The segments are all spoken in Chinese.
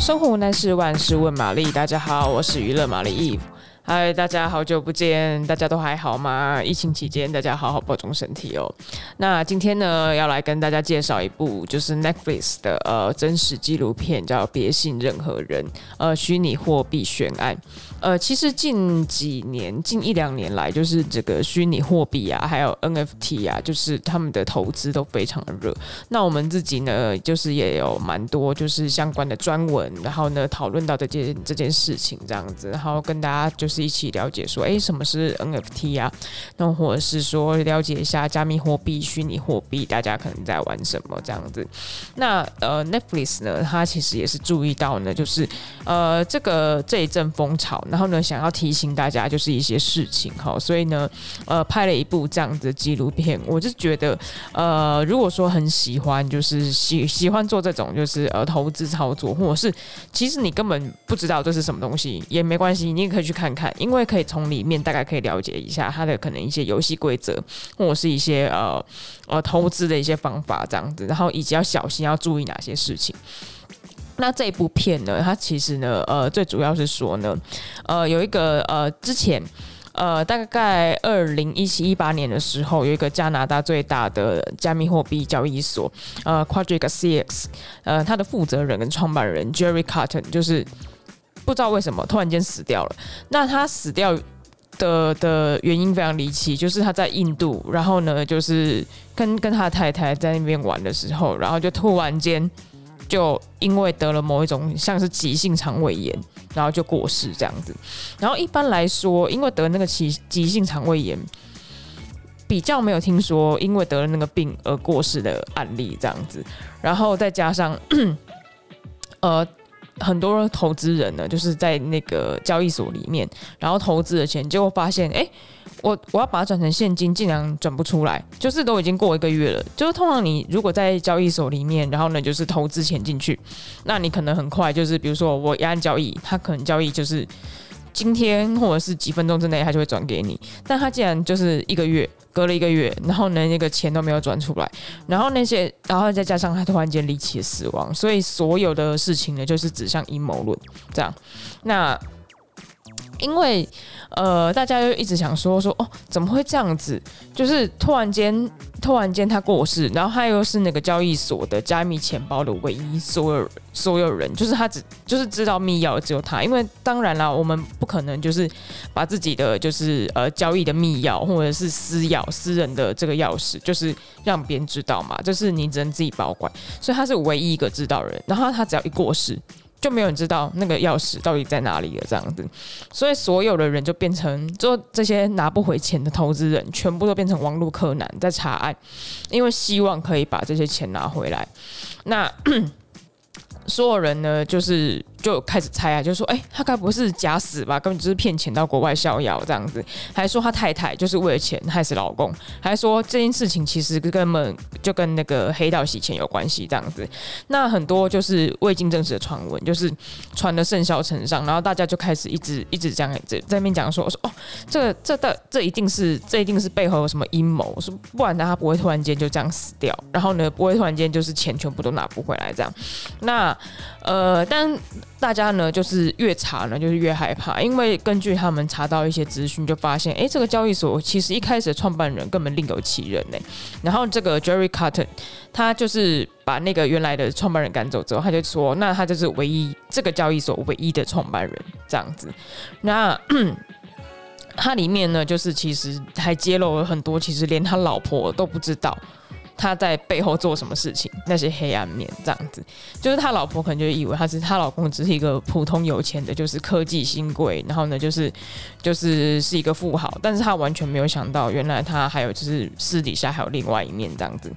生活无难事，万事问玛丽。大家好，我是娱乐玛丽 Eve。嗨，大家好久不见，大家都还好吗？疫情期间，大家好好保重身体哦。那今天呢，要来跟大家介绍一部就是 Netflix 的呃真实纪录片，叫《别信任何人》呃虚拟货币悬案。呃，其实近几年，近一两年来，就是这个虚拟货币啊，还有 NFT 啊，就是他们的投资都非常的热。那我们自己呢，就是也有蛮多就是相关的专文，然后呢讨论到这件这件事情这样子，然后跟大家就是。一起了解说，哎，什么是 NFT 啊？那或者是说了解一下加密货币、虚拟货币，大家可能在玩什么这样子？那呃，Netflix 呢，它其实也是注意到呢，就是呃，这个这一阵风潮，然后呢，想要提醒大家就是一些事情哈，所以呢，呃，拍了一部这样子的纪录片。我就觉得，呃，如果说很喜欢，就是喜喜欢做这种就是呃投资操作，或者是其实你根本不知道这是什么东西也没关系，你也可以去看看。因为可以从里面大概可以了解一下它的可能一些游戏规则，或者是一些呃呃投资的一些方法这样子，然后以及要小心要注意哪些事情。那这一部片呢，它其实呢呃最主要是说呢，呃有一个呃之前呃大概二零一七一八年的时候，有一个加拿大最大的加密货币交易所呃 Quadriga CX 呃它的负责人跟创办人 Jerry Carton 就是。不知道为什么突然间死掉了。那他死掉的的原因非常离奇，就是他在印度，然后呢，就是跟跟他的太太在那边玩的时候，然后就突然间就因为得了某一种像是急性肠胃炎，然后就过世这样子。然后一般来说，因为得那个急急性肠胃炎，比较没有听说因为得了那个病而过世的案例这样子。然后再加上 呃。很多投资人呢，就是在那个交易所里面，然后投资的钱，结果发现，哎、我我要把它转成现金，竟然转不出来，就是都已经过一个月了。就是通常你如果在交易所里面，然后呢，就是投资钱进去，那你可能很快，就是比如说我一按交易，它可能交易就是。今天或者是几分钟之内，他就会转给你。但他竟然就是一个月，隔了一个月，然后呢，那个钱都没有转出来，然后那些，然后再加上他突然间离奇死亡，所以所有的事情呢，就是指向阴谋论这样。那因为呃，大家就一直想说说哦，怎么会这样子？就是突然间。突然间他过世，然后他又是那个交易所的加密钱包的唯一所有所有人，就是他只就是知道密钥只有他，因为当然啦，我们不可能就是把自己的就是呃交易的密钥或者是私钥私人的这个钥匙，就是让别人知道嘛，就是你只能自己保管，所以他是唯一一个知道人，然后他只要一过世。就没有人知道那个钥匙到底在哪里了，这样子，所以所有的人就变成，就这些拿不回钱的投资人，全部都变成网络柯南在查案，因为希望可以把这些钱拿回来。那 所有人呢，就是。就开始猜啊，就说，哎、他该不是假死吧？根本就是骗钱到国外逍遥这样子，还说他太太就是为了钱害死老公，还说这件事情其实根本就跟那个黑道洗钱有关系这样子。那很多就是未经证实的传闻，就是传的甚嚣尘上，然后大家就开始一直一直这样在在那边讲说，我说哦，这这的这一定是这一定是背后有什么阴谋，说不然他不会突然间就这样死掉，然后呢不会突然间就是钱全部都拿不回来这样。那呃，但。大家呢，就是越查呢，就是越害怕，因为根据他们查到一些资讯，就发现，诶，这个交易所其实一开始的创办人根本另有其人呢。然后这个 Jerry Carton，他就是把那个原来的创办人赶走之后，他就说，那他就是唯一这个交易所唯一的创办人这样子。那他里面呢，就是其实还揭露了很多，其实连他老婆都不知道。他在背后做什么事情？那些黑暗面这样子，就是他老婆可能就以为他是他老公，只是一个普通有钱的，就是科技新贵，然后呢，就是就是是一个富豪，但是他完全没有想到，原来他还有就是私底下还有另外一面这样子。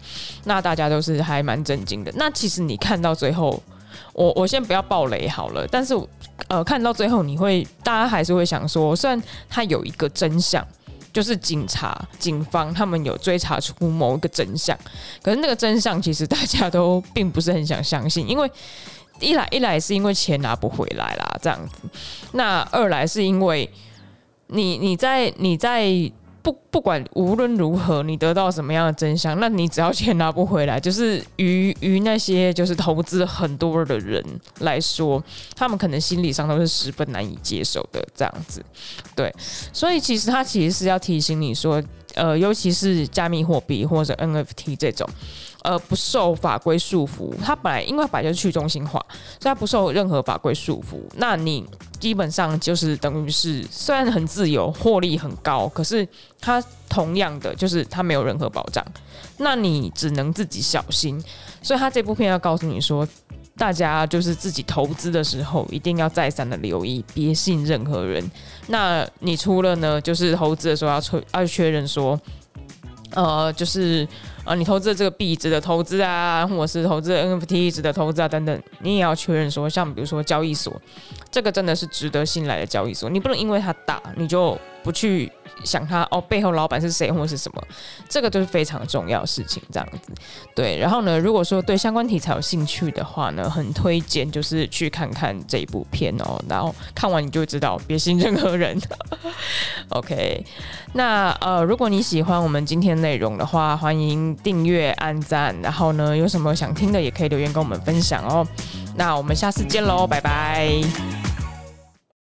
那大家都是还蛮震惊的。那其实你看到最后，我我先不要爆雷好了，但是呃，看到最后你会，大家还是会想说，虽然他有一个真相。就是警察、警方他们有追查出某一个真相，可是那个真相其实大家都并不是很想相信，因为一来一来是因为钱拿不回来啦，这样子；那二来是因为你你在你在不不管无论如何你得到什么样的真相，那你只要钱拿不回来，就是于于那些就是投资很多的人来说，他们可能心理上都是十分难以接受的这样子。对，所以其实他其实是要提醒你说，呃，尤其是加密货币或者 NFT 这种。呃，不受法规束缚，它本来因为本来就是去中心化，所以它不受任何法规束缚。那你基本上就是等于是虽然很自由，获利很高，可是它同样的就是它没有任何保障。那你只能自己小心。所以他这部片要告诉你说，大家就是自己投资的时候一定要再三的留意，别信任何人。那你除了呢，就是投资的时候要确要确认说，呃，就是。啊，你投资的这个币值得投资啊，或者是投资的 NFT 值得投资啊，等等，你也要确认说，像比如说交易所，这个真的是值得信赖的交易所，你不能因为它大，你就不去想他哦，背后老板是谁或是什么，这个就是非常重要的事情，这样子。对，然后呢，如果说对相关题材有兴趣的话呢，很推荐就是去看看这一部片哦，然后看完你就知道，别信任何人。OK，那呃，如果你喜欢我们今天内容的话，欢迎。订阅、按赞，然后呢，有什么想听的也可以留言跟我们分享哦。那我们下次见喽，拜拜。